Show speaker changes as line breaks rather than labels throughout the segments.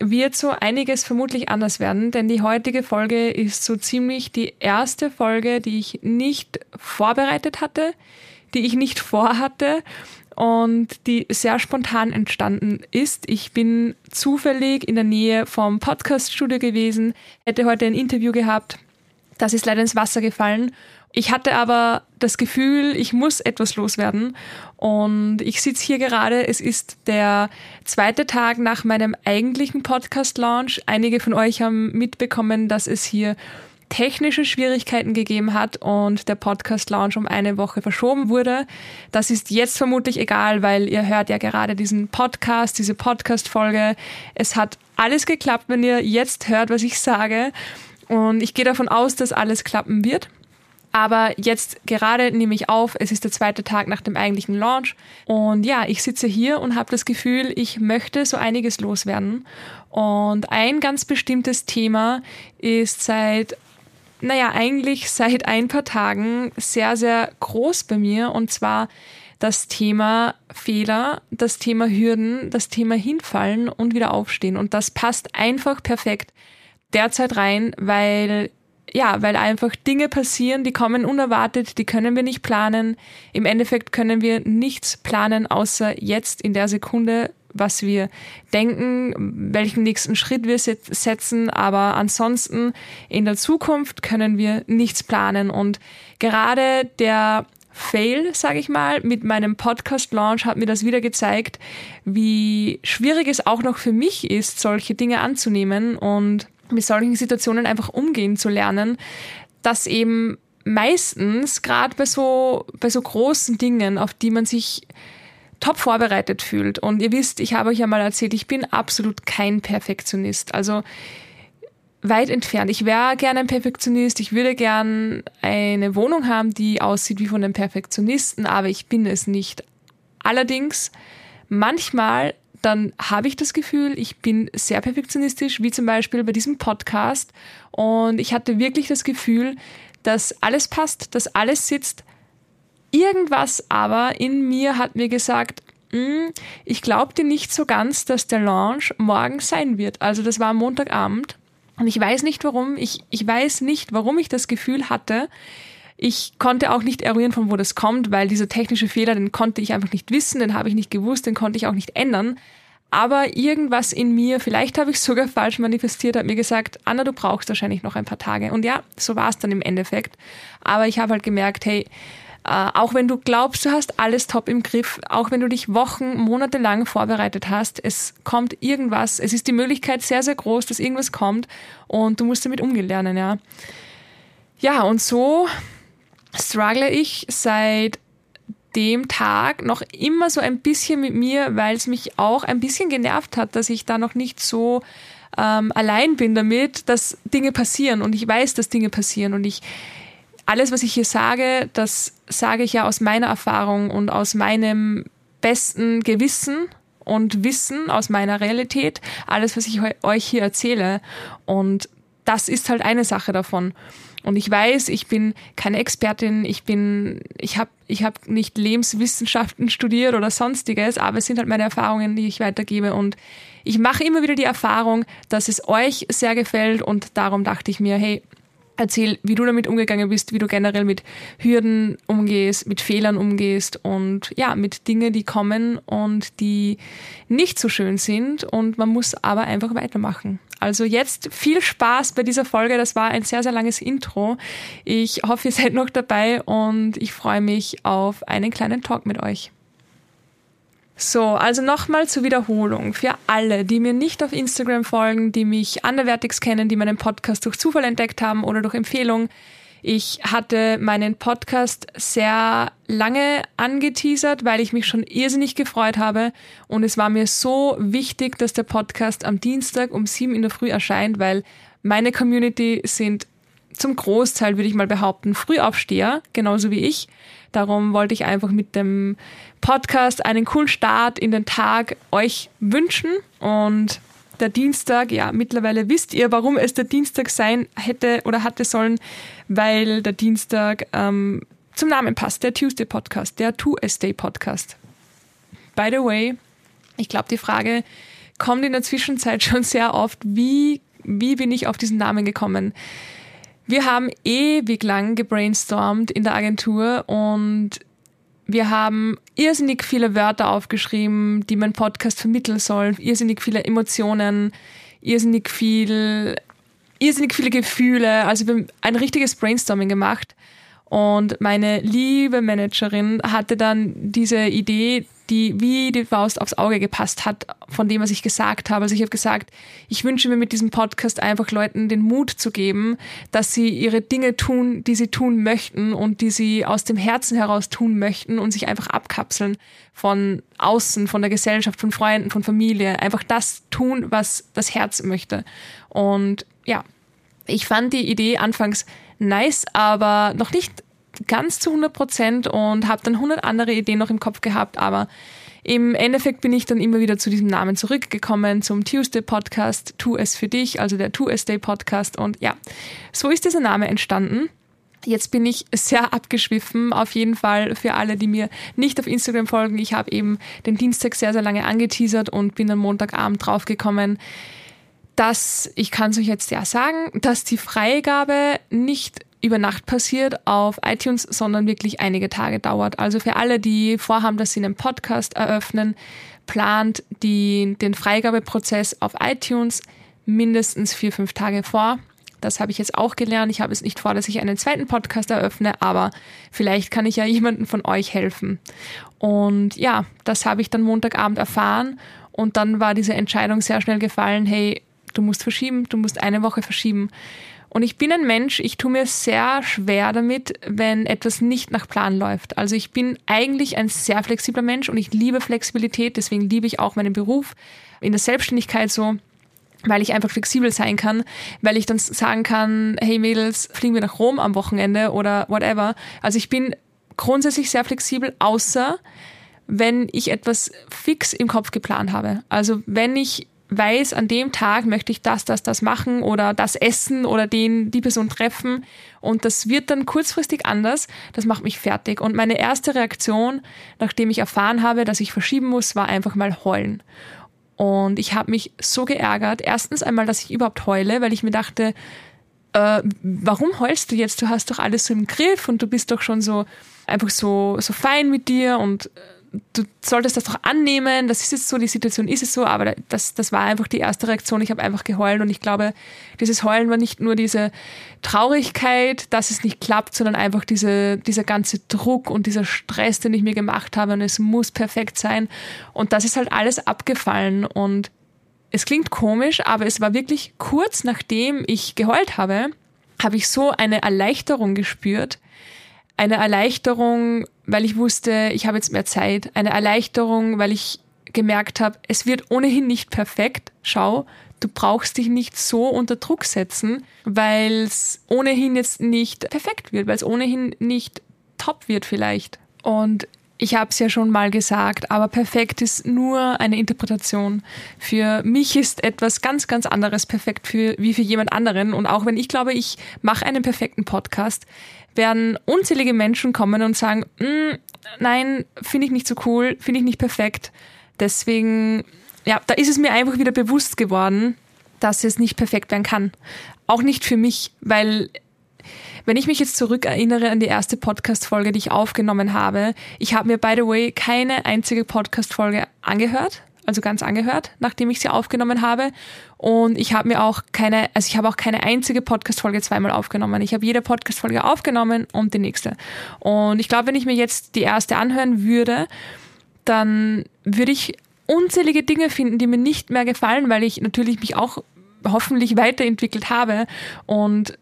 wird so einiges vermutlich anders werden, denn die heutige Folge ist so ziemlich die erste Folge, die ich nicht vorbereitet hatte, die ich nicht vorhatte und die sehr spontan entstanden ist. Ich bin zufällig in der Nähe vom Podcaststudio gewesen, hätte heute ein Interview gehabt. Das ist leider ins Wasser gefallen ich hatte aber das Gefühl, ich muss etwas loswerden. Und ich sitze hier gerade. Es ist der zweite Tag nach meinem eigentlichen Podcast-Launch. Einige von euch haben mitbekommen, dass es hier technische Schwierigkeiten gegeben hat und der Podcast-Launch um eine Woche verschoben wurde. Das ist jetzt vermutlich egal, weil ihr hört ja gerade diesen Podcast, diese Podcast-Folge. Es hat alles geklappt, wenn ihr jetzt hört, was ich sage. Und ich gehe davon aus, dass alles klappen wird. Aber jetzt gerade nehme ich auf, es ist der zweite Tag nach dem eigentlichen Launch. Und ja, ich sitze hier und habe das Gefühl, ich möchte so einiges loswerden. Und ein ganz bestimmtes Thema ist seit, naja, eigentlich seit ein paar Tagen sehr, sehr groß bei mir. Und zwar das Thema Fehler, das Thema Hürden, das Thema Hinfallen und wieder aufstehen. Und das passt einfach perfekt derzeit rein, weil ja, weil einfach Dinge passieren, die kommen unerwartet, die können wir nicht planen. Im Endeffekt können wir nichts planen, außer jetzt in der Sekunde, was wir denken, welchen nächsten Schritt wir setzen. Aber ansonsten in der Zukunft können wir nichts planen. Und gerade der Fail, sage ich mal, mit meinem Podcast-Launch hat mir das wieder gezeigt, wie schwierig es auch noch für mich ist, solche Dinge anzunehmen und mit solchen Situationen einfach umgehen zu lernen, dass eben meistens, gerade bei so, bei so großen Dingen, auf die man sich top vorbereitet fühlt. Und ihr wisst, ich habe euch ja mal erzählt, ich bin absolut kein Perfektionist. Also weit entfernt. Ich wäre gerne ein Perfektionist. Ich würde gern eine Wohnung haben, die aussieht wie von einem Perfektionisten, aber ich bin es nicht. Allerdings, manchmal dann habe ich das Gefühl, ich bin sehr perfektionistisch, wie zum Beispiel bei diesem Podcast. Und ich hatte wirklich das Gefühl, dass alles passt, dass alles sitzt. Irgendwas aber in mir hat mir gesagt, hm, ich glaubte nicht so ganz, dass der Launch morgen sein wird. Also das war Montagabend. Und ich weiß nicht warum. Ich, ich weiß nicht, warum ich das Gefühl hatte. Ich konnte auch nicht eruieren, von wo das kommt, weil dieser technische Fehler, den konnte ich einfach nicht wissen, den habe ich nicht gewusst, den konnte ich auch nicht ändern. Aber irgendwas in mir, vielleicht habe ich sogar falsch manifestiert, hat mir gesagt, Anna, du brauchst wahrscheinlich noch ein paar Tage. Und ja, so war es dann im Endeffekt. Aber ich habe halt gemerkt, hey, äh, auch wenn du glaubst, du hast alles top im Griff, auch wenn du dich Wochen, Monate lang vorbereitet hast, es kommt irgendwas, es ist die Möglichkeit sehr, sehr groß, dass irgendwas kommt und du musst damit umgehen lernen, ja. Ja, und so struggle ich seit dem Tag noch immer so ein bisschen mit mir, weil es mich auch ein bisschen genervt hat, dass ich da noch nicht so ähm, allein bin damit, dass Dinge passieren und ich weiß, dass Dinge passieren und ich alles, was ich hier sage, das sage ich ja aus meiner Erfahrung und aus meinem besten Gewissen und Wissen aus meiner Realität, alles, was ich euch hier erzähle. Und das ist halt eine Sache davon. Und ich weiß, ich bin keine Expertin, ich bin, ich habe ich hab nicht Lebenswissenschaften studiert oder sonstiges, aber es sind halt meine Erfahrungen, die ich weitergebe. Und ich mache immer wieder die Erfahrung, dass es euch sehr gefällt und darum dachte ich mir, hey, erzähl, wie du damit umgegangen bist, wie du generell mit Hürden umgehst, mit Fehlern umgehst und ja, mit Dingen, die kommen und die nicht so schön sind und man muss aber einfach weitermachen. Also jetzt viel Spaß bei dieser Folge. Das war ein sehr, sehr langes Intro. Ich hoffe, ihr seid noch dabei und ich freue mich auf einen kleinen Talk mit euch. So, also nochmal zur Wiederholung. Für alle, die mir nicht auf Instagram folgen, die mich anderwertig kennen, die meinen Podcast durch Zufall entdeckt haben oder durch Empfehlung, ich hatte meinen Podcast sehr lange angeteasert, weil ich mich schon irrsinnig gefreut habe. Und es war mir so wichtig, dass der Podcast am Dienstag um sieben in der Früh erscheint, weil Meine Community sind zum Großteil, würde ich mal behaupten, Frühaufsteher, genauso wie ich. Darum wollte ich einfach mit dem Podcast einen coolen Start in den Tag euch wünschen. Und der Dienstag, ja, mittlerweile wisst ihr, warum es der Dienstag sein hätte oder hatte sollen, weil der Dienstag ähm, zum Namen passt, der Tuesday Podcast, der Tuesday Podcast. By the way, ich glaube, die Frage kommt in der Zwischenzeit schon sehr oft, wie, wie bin ich auf diesen Namen gekommen? Wir haben ewig lang gebrainstormt in der Agentur und wir haben irrsinnig viele Wörter aufgeschrieben, die mein Podcast vermitteln soll, irrsinnig viele Emotionen, irrsinnig viel, irrsinnig viele Gefühle. Also wir haben ein richtiges Brainstorming gemacht. Und meine liebe Managerin hatte dann diese Idee, die wie die Faust aufs Auge gepasst hat, von dem, was ich gesagt habe. Also ich habe gesagt, ich wünsche mir mit diesem Podcast einfach Leuten den Mut zu geben, dass sie ihre Dinge tun, die sie tun möchten und die sie aus dem Herzen heraus tun möchten und sich einfach abkapseln von außen, von der Gesellschaft, von Freunden, von Familie. Einfach das tun, was das Herz möchte. Und ja, ich fand die Idee anfangs nice, aber noch nicht ganz zu 100 Prozent und habe dann 100 andere Ideen noch im Kopf gehabt, aber im Endeffekt bin ich dann immer wieder zu diesem Namen zurückgekommen, zum Tuesday Podcast, Tu es für dich, also der Tuesday Podcast und ja, so ist dieser Name entstanden. Jetzt bin ich sehr abgeschwiffen, auf jeden Fall für alle, die mir nicht auf Instagram folgen. Ich habe eben den Dienstag sehr, sehr lange angeteasert und bin am Montagabend draufgekommen, dass, ich kann es euch jetzt ja sagen, dass die Freigabe nicht über Nacht passiert auf iTunes, sondern wirklich einige Tage dauert. Also für alle, die vorhaben, dass sie einen Podcast eröffnen, plant die, den Freigabeprozess auf iTunes mindestens vier, fünf Tage vor. Das habe ich jetzt auch gelernt. Ich habe es nicht vor, dass ich einen zweiten Podcast eröffne, aber vielleicht kann ich ja jemandem von euch helfen. Und ja, das habe ich dann Montagabend erfahren und dann war diese Entscheidung sehr schnell gefallen, hey, du musst verschieben, du musst eine Woche verschieben. Und ich bin ein Mensch, ich tue mir sehr schwer damit, wenn etwas nicht nach Plan läuft. Also ich bin eigentlich ein sehr flexibler Mensch und ich liebe Flexibilität, deswegen liebe ich auch meinen Beruf in der Selbstständigkeit so weil ich einfach flexibel sein kann, weil ich dann sagen kann, hey Mädels, fliegen wir nach Rom am Wochenende oder whatever. Also ich bin grundsätzlich sehr flexibel, außer wenn ich etwas fix im Kopf geplant habe. Also wenn ich weiß, an dem Tag möchte ich das, das, das machen oder das essen oder den, die Person treffen. Und das wird dann kurzfristig anders. Das macht mich fertig. Und meine erste Reaktion, nachdem ich erfahren habe, dass ich verschieben muss, war einfach mal heulen. Und ich habe mich so geärgert. Erstens einmal, dass ich überhaupt heule, weil ich mir dachte, äh, warum heulst du jetzt? Du hast doch alles so im Griff und du bist doch schon so einfach so, so fein mit dir und äh, du solltest das doch annehmen, das ist jetzt so, die Situation ist es so, aber das, das war einfach die erste Reaktion. Ich habe einfach geheult und ich glaube, dieses Heulen war nicht nur diese Traurigkeit, dass es nicht klappt, sondern einfach diese, dieser ganze Druck und dieser Stress, den ich mir gemacht habe und es muss perfekt sein. Und das ist halt alles abgefallen und es klingt komisch, aber es war wirklich kurz nachdem ich geheult habe, habe ich so eine Erleichterung gespürt, eine Erleichterung, weil ich wusste, ich habe jetzt mehr Zeit. Eine Erleichterung, weil ich gemerkt habe, es wird ohnehin nicht perfekt. Schau, du brauchst dich nicht so unter Druck setzen, weil es ohnehin jetzt nicht perfekt wird, weil es ohnehin nicht top wird vielleicht. Und ich habe es ja schon mal gesagt, aber perfekt ist nur eine Interpretation. Für mich ist etwas ganz, ganz anderes perfekt für, wie für jemand anderen. Und auch wenn ich glaube, ich mache einen perfekten Podcast, werden unzählige Menschen kommen und sagen, mm, nein, finde ich nicht so cool, finde ich nicht perfekt. Deswegen, ja, da ist es mir einfach wieder bewusst geworden, dass es nicht perfekt werden kann. Auch nicht für mich, weil wenn ich mich jetzt zurückerinnere an die erste Podcast-Folge, die ich aufgenommen habe, ich habe mir, by the way, keine einzige Podcast-Folge angehört, also ganz angehört, nachdem ich sie aufgenommen habe. Und ich habe mir auch keine, also ich habe auch keine einzige Podcast-Folge zweimal aufgenommen. Ich habe jede Podcast-Folge aufgenommen und die nächste. Und ich glaube, wenn ich mir jetzt die erste anhören würde, dann würde ich unzählige Dinge finden, die mir nicht mehr gefallen, weil ich natürlich mich auch hoffentlich weiterentwickelt habe und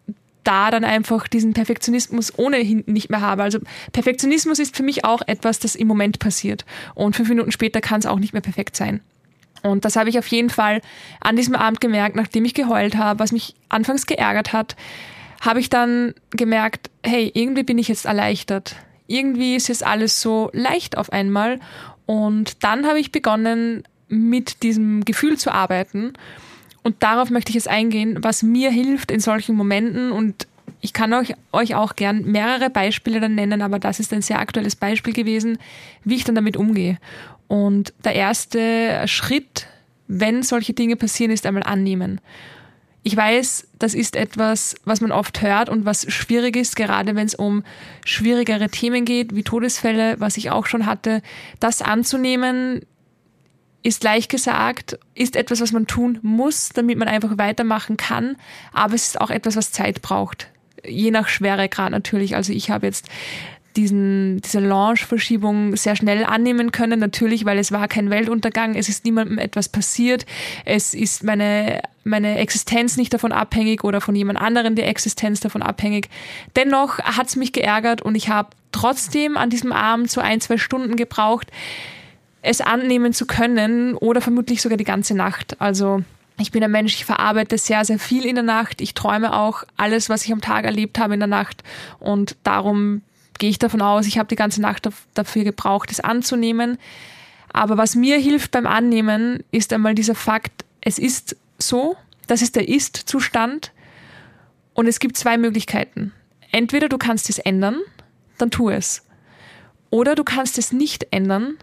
da dann einfach diesen Perfektionismus ohnehin nicht mehr habe. Also Perfektionismus ist für mich auch etwas, das im Moment passiert. Und fünf Minuten später kann es auch nicht mehr perfekt sein. Und das habe ich auf jeden Fall an diesem Abend gemerkt, nachdem ich geheult habe, was mich anfangs geärgert hat, habe ich dann gemerkt, hey, irgendwie bin ich jetzt erleichtert. Irgendwie ist jetzt alles so leicht auf einmal. Und dann habe ich begonnen, mit diesem Gefühl zu arbeiten. Und darauf möchte ich jetzt eingehen, was mir hilft in solchen Momenten. Und ich kann euch, euch auch gern mehrere Beispiele dann nennen, aber das ist ein sehr aktuelles Beispiel gewesen, wie ich dann damit umgehe. Und der erste Schritt, wenn solche Dinge passieren, ist einmal annehmen. Ich weiß, das ist etwas, was man oft hört und was schwierig ist, gerade wenn es um schwierigere Themen geht, wie Todesfälle, was ich auch schon hatte. Das anzunehmen ist leicht gesagt, ist etwas, was man tun muss, damit man einfach weitermachen kann. Aber es ist auch etwas, was Zeit braucht. Je nach Schweregrad natürlich. Also ich habe jetzt diesen, diese Launch-Verschiebung sehr schnell annehmen können. Natürlich, weil es war kein Weltuntergang, es ist niemandem etwas passiert, es ist meine, meine Existenz nicht davon abhängig oder von jemand anderen die Existenz davon abhängig. Dennoch hat es mich geärgert und ich habe trotzdem an diesem Abend so ein, zwei Stunden gebraucht, es annehmen zu können oder vermutlich sogar die ganze Nacht. Also ich bin ein Mensch, ich verarbeite sehr, sehr viel in der Nacht. Ich träume auch alles, was ich am Tag erlebt habe in der Nacht. Und darum gehe ich davon aus, ich habe die ganze Nacht dafür gebraucht, es anzunehmen. Aber was mir hilft beim Annehmen, ist einmal dieser Fakt, es ist so, das ist der Ist-Zustand. Und es gibt zwei Möglichkeiten. Entweder du kannst es ändern, dann tu es. Oder du kannst es nicht ändern,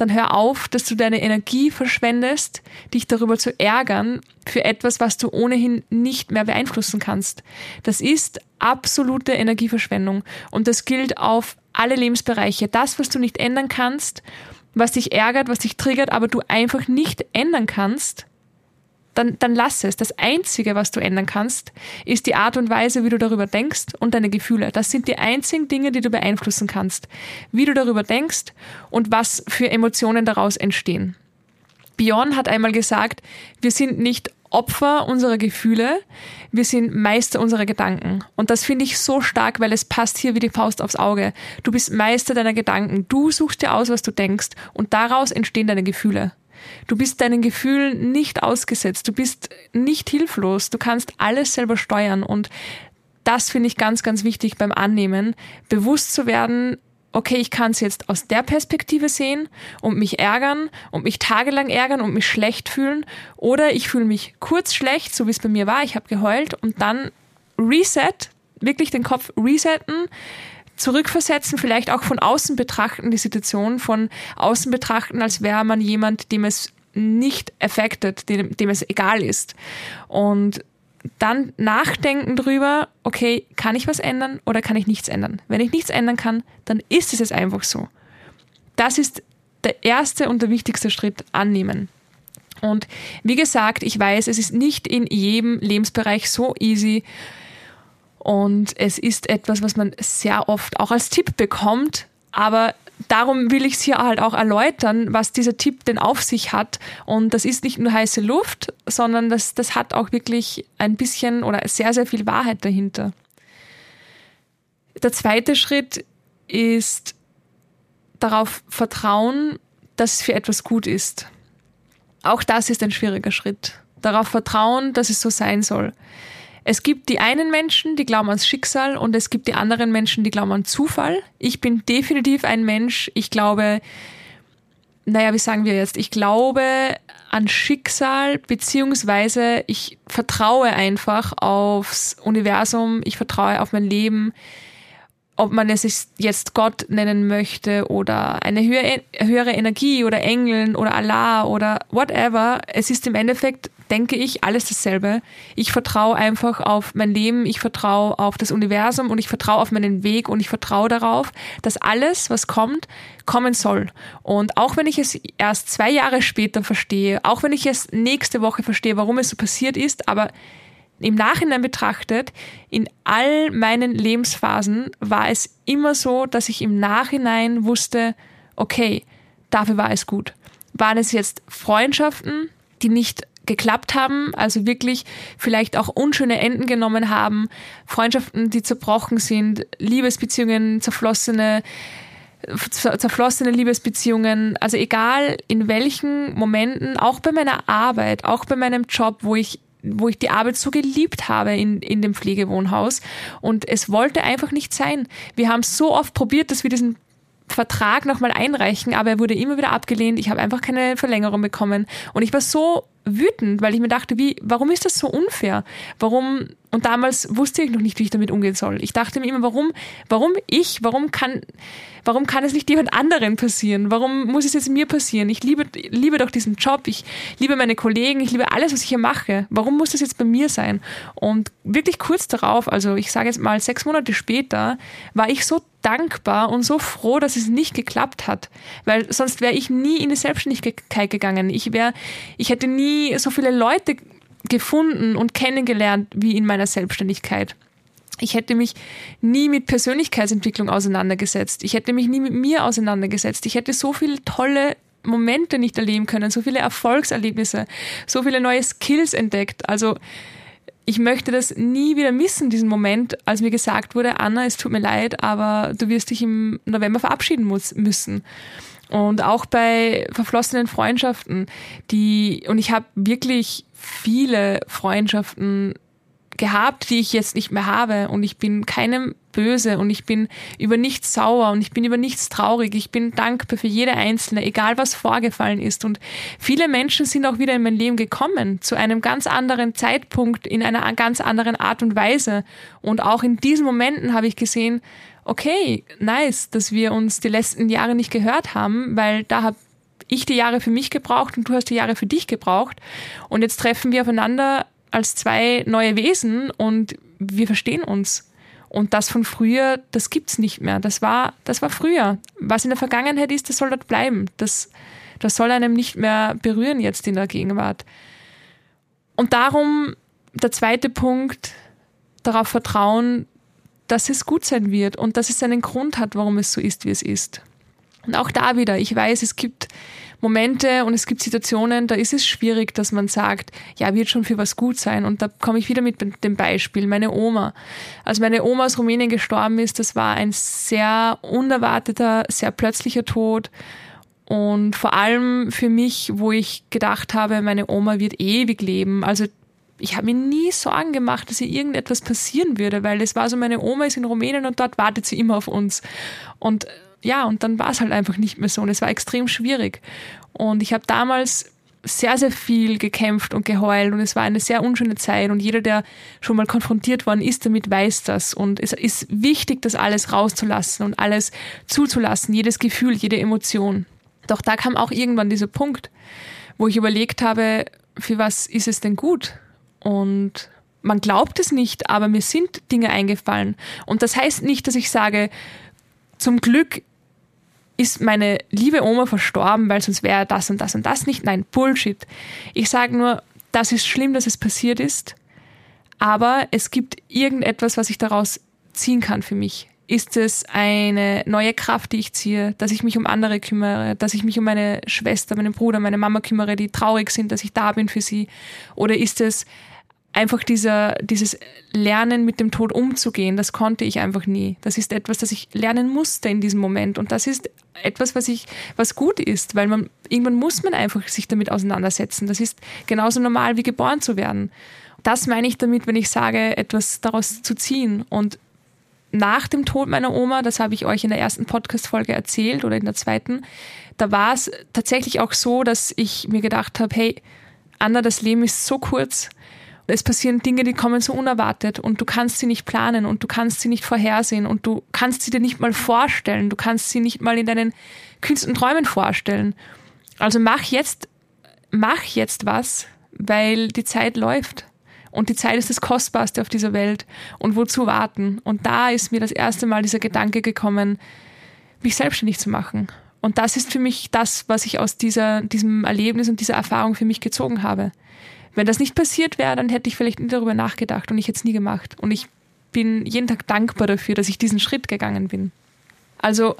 dann hör auf, dass du deine Energie verschwendest, dich darüber zu ärgern für etwas, was du ohnehin nicht mehr beeinflussen kannst. Das ist absolute Energieverschwendung und das gilt auf alle Lebensbereiche. Das, was du nicht ändern kannst, was dich ärgert, was dich triggert, aber du einfach nicht ändern kannst, dann, dann lass es. Das Einzige, was du ändern kannst, ist die Art und Weise, wie du darüber denkst und deine Gefühle. Das sind die einzigen Dinge, die du beeinflussen kannst. Wie du darüber denkst und was für Emotionen daraus entstehen. Björn hat einmal gesagt, wir sind nicht Opfer unserer Gefühle, wir sind Meister unserer Gedanken. Und das finde ich so stark, weil es passt hier wie die Faust aufs Auge. Du bist Meister deiner Gedanken. Du suchst dir aus, was du denkst und daraus entstehen deine Gefühle. Du bist deinen Gefühlen nicht ausgesetzt, du bist nicht hilflos, du kannst alles selber steuern. Und das finde ich ganz, ganz wichtig beim Annehmen, bewusst zu werden, okay, ich kann es jetzt aus der Perspektive sehen und mich ärgern und mich tagelang ärgern und mich schlecht fühlen. Oder ich fühle mich kurz schlecht, so wie es bei mir war, ich habe geheult. Und dann reset, wirklich den Kopf resetten, zurückversetzen, vielleicht auch von außen betrachten, die Situation von außen betrachten, als wäre man jemand, dem es nicht affected, dem, dem es egal ist. Und dann nachdenken drüber, okay, kann ich was ändern oder kann ich nichts ändern? Wenn ich nichts ändern kann, dann ist es jetzt einfach so. Das ist der erste und der wichtigste Schritt, annehmen. Und wie gesagt, ich weiß, es ist nicht in jedem Lebensbereich so easy, und es ist etwas, was man sehr oft auch als Tipp bekommt. Aber darum will ich es hier halt auch erläutern, was dieser Tipp denn auf sich hat. Und das ist nicht nur heiße Luft, sondern das, das hat auch wirklich ein bisschen oder sehr, sehr viel Wahrheit dahinter. Der zweite Schritt ist darauf vertrauen, dass es für etwas gut ist. Auch das ist ein schwieriger Schritt. Darauf vertrauen, dass es so sein soll. Es gibt die einen Menschen, die glauben ans Schicksal und es gibt die anderen Menschen, die glauben an Zufall. Ich bin definitiv ein Mensch, ich glaube, naja, wie sagen wir jetzt? Ich glaube an Schicksal, beziehungsweise ich vertraue einfach aufs Universum, ich vertraue auf mein Leben, ob man es jetzt Gott nennen möchte oder eine höhere, Energie oder Engeln oder Allah oder whatever. Es ist im Endeffekt denke ich, alles dasselbe. Ich vertraue einfach auf mein Leben, ich vertraue auf das Universum und ich vertraue auf meinen Weg und ich vertraue darauf, dass alles, was kommt, kommen soll. Und auch wenn ich es erst zwei Jahre später verstehe, auch wenn ich es nächste Woche verstehe, warum es so passiert ist, aber im Nachhinein betrachtet, in all meinen Lebensphasen war es immer so, dass ich im Nachhinein wusste, okay, dafür war es gut. Waren es jetzt Freundschaften, die nicht geklappt haben, also wirklich vielleicht auch unschöne Enden genommen haben, Freundschaften, die zerbrochen sind, Liebesbeziehungen, zerflossene zerflossene Liebesbeziehungen, also egal in welchen Momenten, auch bei meiner Arbeit, auch bei meinem Job, wo ich wo ich die Arbeit so geliebt habe in, in dem Pflegewohnhaus und es wollte einfach nicht sein. Wir haben so oft probiert, dass wir diesen Vertrag nochmal einreichen, aber er wurde immer wieder abgelehnt. Ich habe einfach keine Verlängerung bekommen und ich war so wütend, weil ich mir dachte, wie, warum ist das so unfair? Warum, und damals wusste ich noch nicht, wie ich damit umgehen soll. Ich dachte mir immer, warum, warum ich, warum kann, warum kann es nicht jemand anderen passieren? Warum muss es jetzt mir passieren? Ich liebe, liebe doch diesen Job, ich liebe meine Kollegen, ich liebe alles, was ich hier mache. Warum muss das jetzt bei mir sein? Und wirklich kurz darauf, also ich sage jetzt mal sechs Monate später, war ich so dankbar und so froh, dass es nicht geklappt hat, weil sonst wäre ich nie in die Selbstständigkeit gegangen. Ich wäre, ich hätte nie nie so viele Leute gefunden und kennengelernt wie in meiner Selbstständigkeit. Ich hätte mich nie mit Persönlichkeitsentwicklung auseinandergesetzt. Ich hätte mich nie mit mir auseinandergesetzt. Ich hätte so viele tolle Momente nicht erleben können, so viele Erfolgserlebnisse, so viele neue Skills entdeckt. Also ich möchte das nie wieder missen, diesen Moment, als mir gesagt wurde, Anna, es tut mir leid, aber du wirst dich im November verabschieden muss, müssen. Und auch bei verflossenen Freundschaften, die, und ich habe wirklich viele Freundschaften gehabt, die ich jetzt nicht mehr habe. Und ich bin keinem böse und ich bin über nichts sauer und ich bin über nichts traurig. Ich bin dankbar für jede einzelne, egal was vorgefallen ist. Und viele Menschen sind auch wieder in mein Leben gekommen, zu einem ganz anderen Zeitpunkt, in einer ganz anderen Art und Weise. Und auch in diesen Momenten habe ich gesehen, okay, nice, dass wir uns die letzten Jahre nicht gehört haben, weil da habe ich die Jahre für mich gebraucht und du hast die Jahre für dich gebraucht. Und jetzt treffen wir aufeinander als zwei neue Wesen und wir verstehen uns. Und das von früher, das gibt's nicht mehr. Das war, das war früher. Was in der Vergangenheit ist, das soll dort bleiben. Das, das soll einem nicht mehr berühren jetzt in der Gegenwart. Und darum der zweite Punkt, darauf vertrauen, dass es gut sein wird und dass es einen Grund hat, warum es so ist, wie es ist. Und auch da wieder, ich weiß, es gibt Momente und es gibt Situationen, da ist es schwierig, dass man sagt, ja, wird schon für was gut sein. Und da komme ich wieder mit dem Beispiel, meine Oma. Als meine Oma aus Rumänien gestorben ist, das war ein sehr unerwarteter, sehr plötzlicher Tod. Und vor allem für mich, wo ich gedacht habe, meine Oma wird ewig leben. Also ich habe mir nie Sorgen gemacht, dass ihr irgendetwas passieren würde, weil es war so, meine Oma ist in Rumänien und dort wartet sie immer auf uns. Und ja, und dann war es halt einfach nicht mehr so und es war extrem schwierig. Und ich habe damals sehr, sehr viel gekämpft und geheult und es war eine sehr unschöne Zeit und jeder, der schon mal konfrontiert worden ist damit, weiß das. Und es ist wichtig, das alles rauszulassen und alles zuzulassen, jedes Gefühl, jede Emotion. Doch da kam auch irgendwann dieser Punkt, wo ich überlegt habe, für was ist es denn gut? Und man glaubt es nicht, aber mir sind Dinge eingefallen. Und das heißt nicht, dass ich sage, zum Glück ist meine liebe Oma verstorben, weil sonst wäre das und das und das nicht. Nein, Bullshit. Ich sage nur, das ist schlimm, dass es passiert ist, aber es gibt irgendetwas, was ich daraus ziehen kann für mich. Ist es eine neue Kraft, die ich ziehe, dass ich mich um andere kümmere, dass ich mich um meine Schwester, meinen Bruder, meine Mama kümmere, die traurig sind, dass ich da bin für sie? Oder ist es einfach dieser, dieses Lernen mit dem Tod umzugehen, das konnte ich einfach nie. Das ist etwas, das ich lernen musste in diesem Moment. Und das ist etwas, was ich, was gut ist, weil man, irgendwann muss man einfach sich damit auseinandersetzen. Das ist genauso normal wie geboren zu werden. Das meine ich damit, wenn ich sage, etwas daraus zu ziehen. Und nach dem Tod meiner Oma, das habe ich euch in der ersten Podcast-Folge erzählt oder in der zweiten, da war es tatsächlich auch so, dass ich mir gedacht habe, hey, Anna, das Leben ist so kurz, es passieren Dinge, die kommen so unerwartet und du kannst sie nicht planen und du kannst sie nicht vorhersehen und du kannst sie dir nicht mal vorstellen. Du kannst sie nicht mal in deinen kühnsten Träumen vorstellen. Also mach jetzt, mach jetzt was, weil die Zeit läuft. Und die Zeit ist das Kostbarste auf dieser Welt. Und wozu warten? Und da ist mir das erste Mal dieser Gedanke gekommen, mich selbstständig zu machen. Und das ist für mich das, was ich aus dieser, diesem Erlebnis und dieser Erfahrung für mich gezogen habe. Wenn das nicht passiert wäre, dann hätte ich vielleicht nie darüber nachgedacht und ich hätte es nie gemacht. Und ich bin jeden Tag dankbar dafür, dass ich diesen Schritt gegangen bin. Also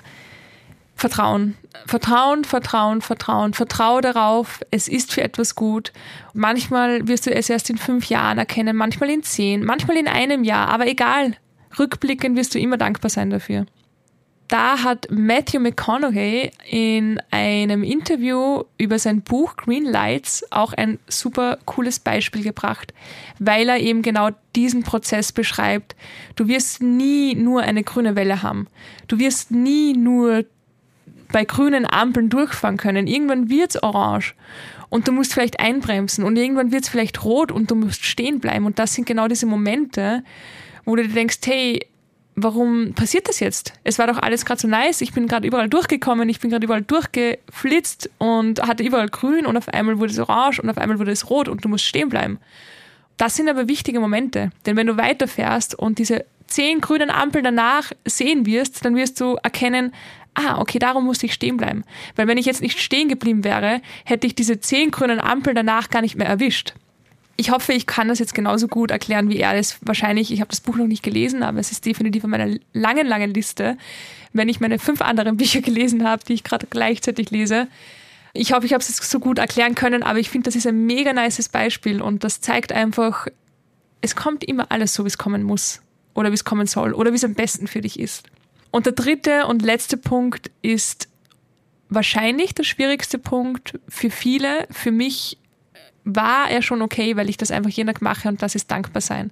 Vertrauen. Vertrauen, Vertrauen, Vertrauen. Vertraue darauf, es ist für etwas gut. Manchmal wirst du es erst in fünf Jahren erkennen, manchmal in zehn, manchmal in einem Jahr, aber egal. Rückblickend wirst du immer dankbar sein dafür. Da hat Matthew McConaughey in einem Interview über sein Buch Green Lights auch ein super cooles Beispiel gebracht, weil er eben genau diesen Prozess beschreibt. Du wirst nie nur eine grüne Welle haben. Du wirst nie nur bei grünen Ampeln durchfahren können. Irgendwann wird's orange und du musst vielleicht einbremsen und irgendwann wird's vielleicht rot und du musst stehen bleiben. Und das sind genau diese Momente, wo du dir denkst, hey, warum passiert das jetzt? Es war doch alles gerade so nice, ich bin gerade überall durchgekommen, ich bin gerade überall durchgeflitzt und hatte überall grün und auf einmal wurde es orange und auf einmal wurde es rot und du musst stehen bleiben. Das sind aber wichtige Momente, denn wenn du weiterfährst und diese zehn grünen Ampeln danach sehen wirst, dann wirst du erkennen, ah, okay, darum musste ich stehen bleiben. Weil wenn ich jetzt nicht stehen geblieben wäre, hätte ich diese zehn grünen Ampeln danach gar nicht mehr erwischt ich hoffe, ich kann das jetzt genauso gut erklären wie er das wahrscheinlich. Ich habe das Buch noch nicht gelesen, aber es ist definitiv auf meiner langen, langen Liste, wenn ich meine fünf anderen Bücher gelesen habe, die ich gerade gleichzeitig lese. Ich hoffe, ich habe es so gut erklären können, aber ich finde, das ist ein mega nices Beispiel und das zeigt einfach, es kommt immer alles so, wie es kommen muss oder wie es kommen soll oder wie es am besten für dich ist. Und der dritte und letzte Punkt ist wahrscheinlich der schwierigste Punkt für viele, für mich war er schon okay, weil ich das einfach jeden Tag mache und das ist dankbar sein.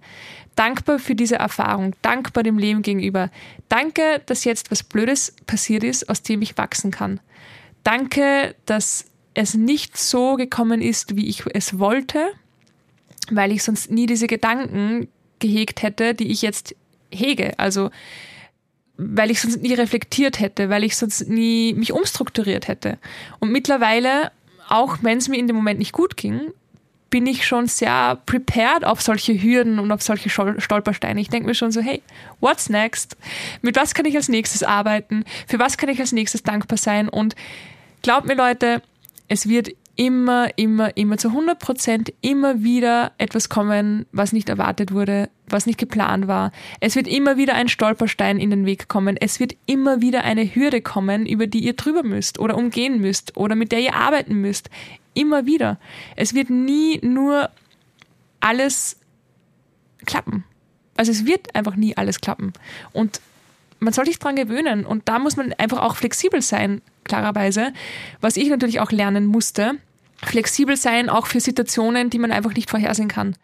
Dankbar für diese Erfahrung, dankbar dem Leben gegenüber. Danke, dass jetzt was Blödes passiert ist, aus dem ich wachsen kann. Danke, dass es nicht so gekommen ist, wie ich es wollte, weil ich sonst nie diese Gedanken gehegt hätte, die ich jetzt hege. Also, weil ich sonst nie reflektiert hätte, weil ich sonst nie mich umstrukturiert hätte. Und mittlerweile auch wenn es mir in dem Moment nicht gut ging, bin ich schon sehr prepared auf solche Hürden und auf solche Stolpersteine. Ich denke mir schon so, hey, what's next? Mit was kann ich als nächstes arbeiten? Für was kann ich als nächstes dankbar sein? Und glaubt mir Leute, es wird immer, immer, immer zu 100 Prozent immer wieder etwas kommen, was nicht erwartet wurde, was nicht geplant war. Es wird immer wieder ein Stolperstein in den Weg kommen. Es wird immer wieder eine Hürde kommen, über die ihr drüber müsst oder umgehen müsst oder mit der ihr arbeiten müsst. Immer wieder. Es wird nie nur alles klappen. Also es wird einfach nie alles klappen. Und man soll sich dran gewöhnen. Und da muss man einfach auch flexibel sein, klarerweise. Was ich natürlich auch lernen musste flexibel sein, auch für Situationen, die man einfach nicht vorhersehen kann.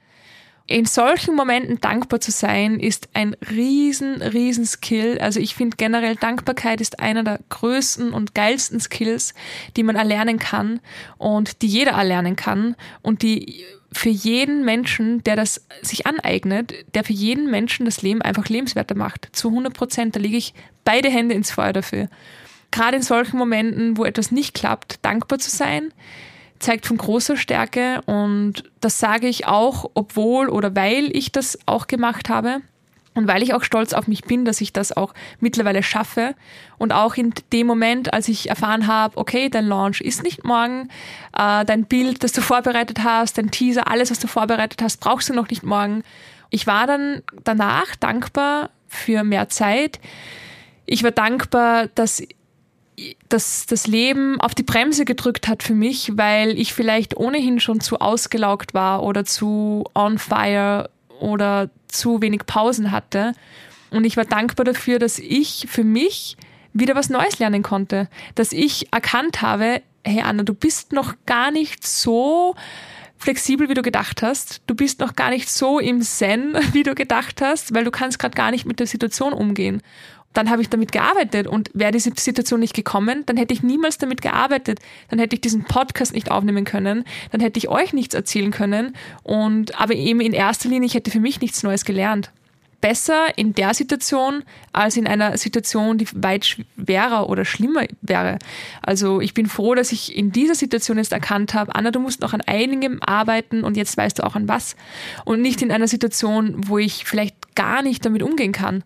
In solchen Momenten dankbar zu sein, ist ein riesen, riesen Skill. Also ich finde generell Dankbarkeit ist einer der größten und geilsten Skills, die man erlernen kann und die jeder erlernen kann und die für jeden Menschen, der das sich aneignet, der für jeden Menschen das Leben einfach lebenswerter macht. Zu 100 Prozent, da lege ich beide Hände ins Feuer dafür. Gerade in solchen Momenten, wo etwas nicht klappt, dankbar zu sein, zeigt von großer Stärke und das sage ich auch, obwohl oder weil ich das auch gemacht habe und weil ich auch stolz auf mich bin, dass ich das auch mittlerweile schaffe und auch in dem Moment, als ich erfahren habe, okay, dein Launch ist nicht morgen, äh, dein Bild, das du vorbereitet hast, dein Teaser, alles, was du vorbereitet hast, brauchst du noch nicht morgen. Ich war dann danach dankbar für mehr Zeit. Ich war dankbar, dass das, das Leben auf die Bremse gedrückt hat für mich, weil ich vielleicht ohnehin schon zu ausgelaugt war oder zu on fire oder zu wenig Pausen hatte. Und ich war dankbar dafür, dass ich für mich wieder was Neues lernen konnte. Dass ich erkannt habe, hey Anna, du bist noch gar nicht so flexibel, wie du gedacht hast. Du bist noch gar nicht so im Zen, wie du gedacht hast, weil du kannst gerade gar nicht mit der Situation umgehen dann habe ich damit gearbeitet und wäre diese Situation nicht gekommen, dann hätte ich niemals damit gearbeitet, dann hätte ich diesen Podcast nicht aufnehmen können, dann hätte ich euch nichts erzählen können und aber eben in erster Linie, ich hätte für mich nichts Neues gelernt. Besser in der Situation als in einer Situation, die weit schwerer oder schlimmer wäre. Also ich bin froh, dass ich in dieser Situation jetzt erkannt habe, Anna, du musst noch an einigem arbeiten und jetzt weißt du auch an was. Und nicht in einer Situation, wo ich vielleicht gar nicht damit umgehen kann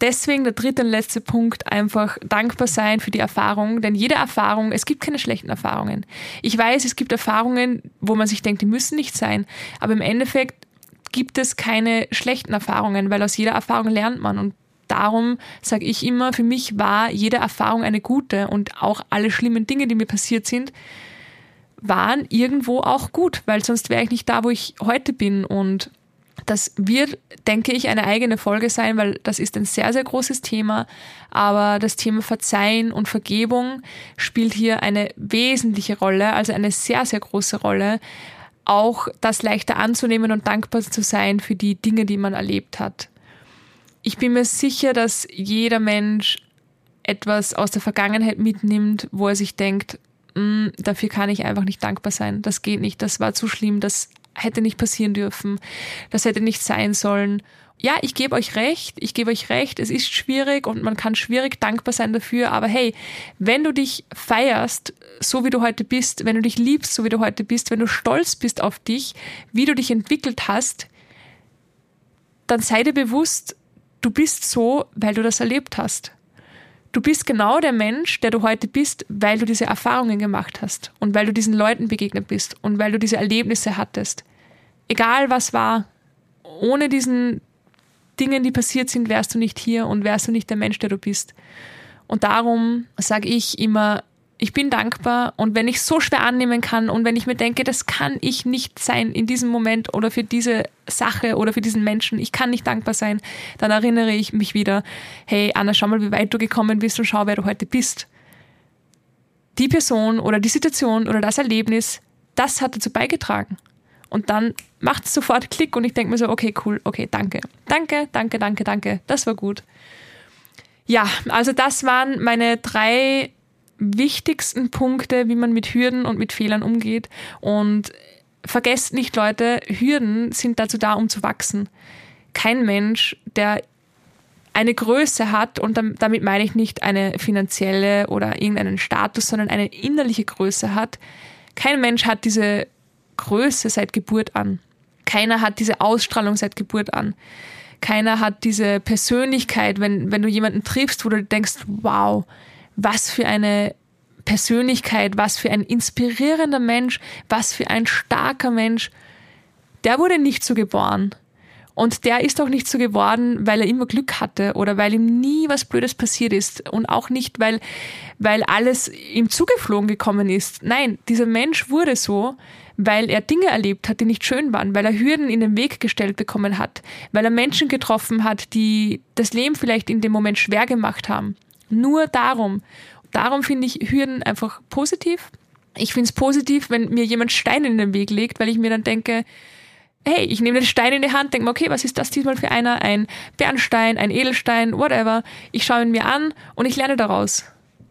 deswegen der dritte und letzte Punkt einfach dankbar sein für die Erfahrung, denn jede Erfahrung, es gibt keine schlechten Erfahrungen. Ich weiß, es gibt Erfahrungen, wo man sich denkt, die müssen nicht sein, aber im Endeffekt gibt es keine schlechten Erfahrungen, weil aus jeder Erfahrung lernt man. Und darum sage ich immer, für mich war jede Erfahrung eine gute. Und auch alle schlimmen Dinge, die mir passiert sind, waren irgendwo auch gut, weil sonst wäre ich nicht da, wo ich heute bin. Und Das wird, denke ich, eine eigene Folge sein, weil das ist ein sehr, sehr großes Thema. Aber das Thema Verzeihen und Vergebung spielt hier eine wesentliche Rolle, also eine sehr, sehr große Rolle. Auch das leichter anzunehmen und dankbar zu sein für die Dinge, die man erlebt hat. Ich bin mir sicher, dass jeder Mensch etwas aus der Vergangenheit mitnimmt, wo er sich denkt, mm, dafür kann ich einfach nicht dankbar sein. Das geht nicht, das war zu schlimm, das hätte nicht passieren dürfen, das hätte nicht sein sollen. Ja, ich gebe euch recht, ich gebe euch recht, es ist schwierig und man kann schwierig dankbar sein dafür, aber hey, wenn du dich feierst, so wie du heute bist, wenn du dich liebst, so wie du heute bist, wenn du stolz bist auf dich, wie du dich entwickelt hast, dann sei dir bewusst, du bist so, weil du das erlebt hast. Du bist genau der Mensch, der du heute bist, weil du diese Erfahrungen gemacht hast und weil du diesen Leuten begegnet bist und weil du diese Erlebnisse hattest. Egal was war, ohne diesen Dingen, die passiert sind, wärst du nicht hier und wärst du nicht der Mensch, der du bist. Und darum sage ich immer, ich bin dankbar und wenn ich so schwer annehmen kann und wenn ich mir denke, das kann ich nicht sein in diesem Moment oder für diese Sache oder für diesen Menschen, ich kann nicht dankbar sein, dann erinnere ich mich wieder, hey Anna, schau mal, wie weit du gekommen bist und schau, wer du heute bist. Die Person oder die Situation oder das Erlebnis, das hat dazu beigetragen. Und dann macht es sofort Klick und ich denke mir so, okay, cool, okay, danke. Danke, danke, danke, danke. Das war gut. Ja, also das waren meine drei wichtigsten Punkte, wie man mit Hürden und mit Fehlern umgeht. Und vergesst nicht, Leute, Hürden sind dazu da, um zu wachsen. Kein Mensch, der eine Größe hat, und damit meine ich nicht eine finanzielle oder irgendeinen Status, sondern eine innerliche Größe hat. Kein Mensch hat diese Größe seit Geburt an. Keiner hat diese Ausstrahlung seit Geburt an. Keiner hat diese Persönlichkeit, wenn, wenn du jemanden triffst, wo du denkst, wow, was für eine Persönlichkeit, was für ein inspirierender Mensch, was für ein starker Mensch. Der wurde nicht so geboren. Und der ist auch nicht so geworden, weil er immer Glück hatte oder weil ihm nie was Blödes passiert ist und auch nicht, weil, weil alles ihm zugeflogen gekommen ist. Nein, dieser Mensch wurde so, weil er Dinge erlebt hat, die nicht schön waren, weil er Hürden in den Weg gestellt bekommen hat, weil er Menschen getroffen hat, die das Leben vielleicht in dem Moment schwer gemacht haben. Nur darum. Darum finde ich Hürden einfach positiv. Ich finde es positiv, wenn mir jemand Steine in den Weg legt, weil ich mir dann denke, hey, ich nehme den Stein in die Hand, denke mir, okay, was ist das diesmal für einer? Ein Bernstein, ein Edelstein, whatever. Ich schaue ihn mir an und ich lerne daraus.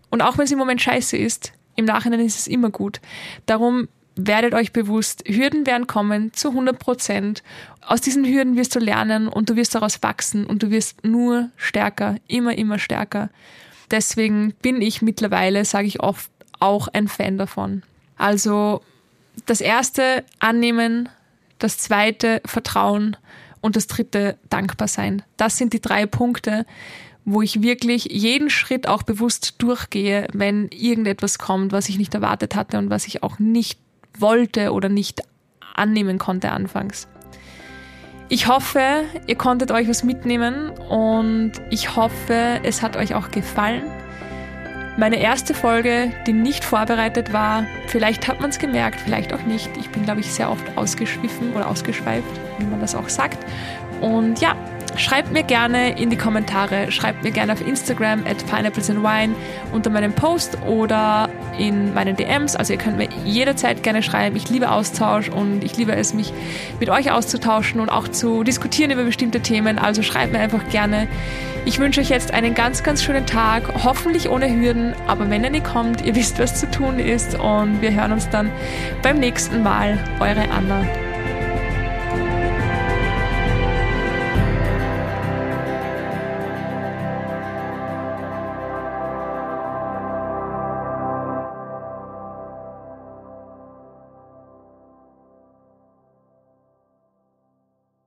Und auch wenn es im Moment scheiße ist, im Nachhinein ist es immer gut. Darum werdet euch bewusst, Hürden werden kommen zu 100 Prozent. Aus diesen Hürden wirst du lernen und du wirst daraus wachsen und du wirst nur stärker, immer, immer stärker. Deswegen bin ich mittlerweile, sage ich oft, auch ein Fan davon. Also das erste annehmen, das zweite Vertrauen und das dritte dankbar sein. Das sind die drei Punkte, wo ich wirklich jeden Schritt auch bewusst durchgehe, wenn irgendetwas kommt, was ich nicht erwartet hatte und was ich auch nicht wollte oder nicht annehmen konnte anfangs. Ich hoffe, ihr konntet euch was mitnehmen und ich hoffe, es hat euch auch gefallen. Meine erste Folge, die nicht vorbereitet war, vielleicht hat man es gemerkt, vielleicht auch nicht. Ich bin, glaube ich, sehr oft ausgeschwiffen oder ausgeschweift, wie man das auch sagt. Und ja, Schreibt mir gerne in die Kommentare, schreibt mir gerne auf Instagram at Pineapples and Wine unter meinem Post oder in meinen DMs. Also ihr könnt mir jederzeit gerne schreiben. Ich liebe Austausch und ich liebe es, mich mit euch auszutauschen und auch zu diskutieren über bestimmte Themen. Also schreibt mir einfach gerne. Ich wünsche euch jetzt einen ganz, ganz schönen Tag, hoffentlich ohne Hürden, aber wenn ihr nicht kommt, ihr wisst, was zu tun ist und wir hören uns dann beim nächsten Mal. Eure Anna.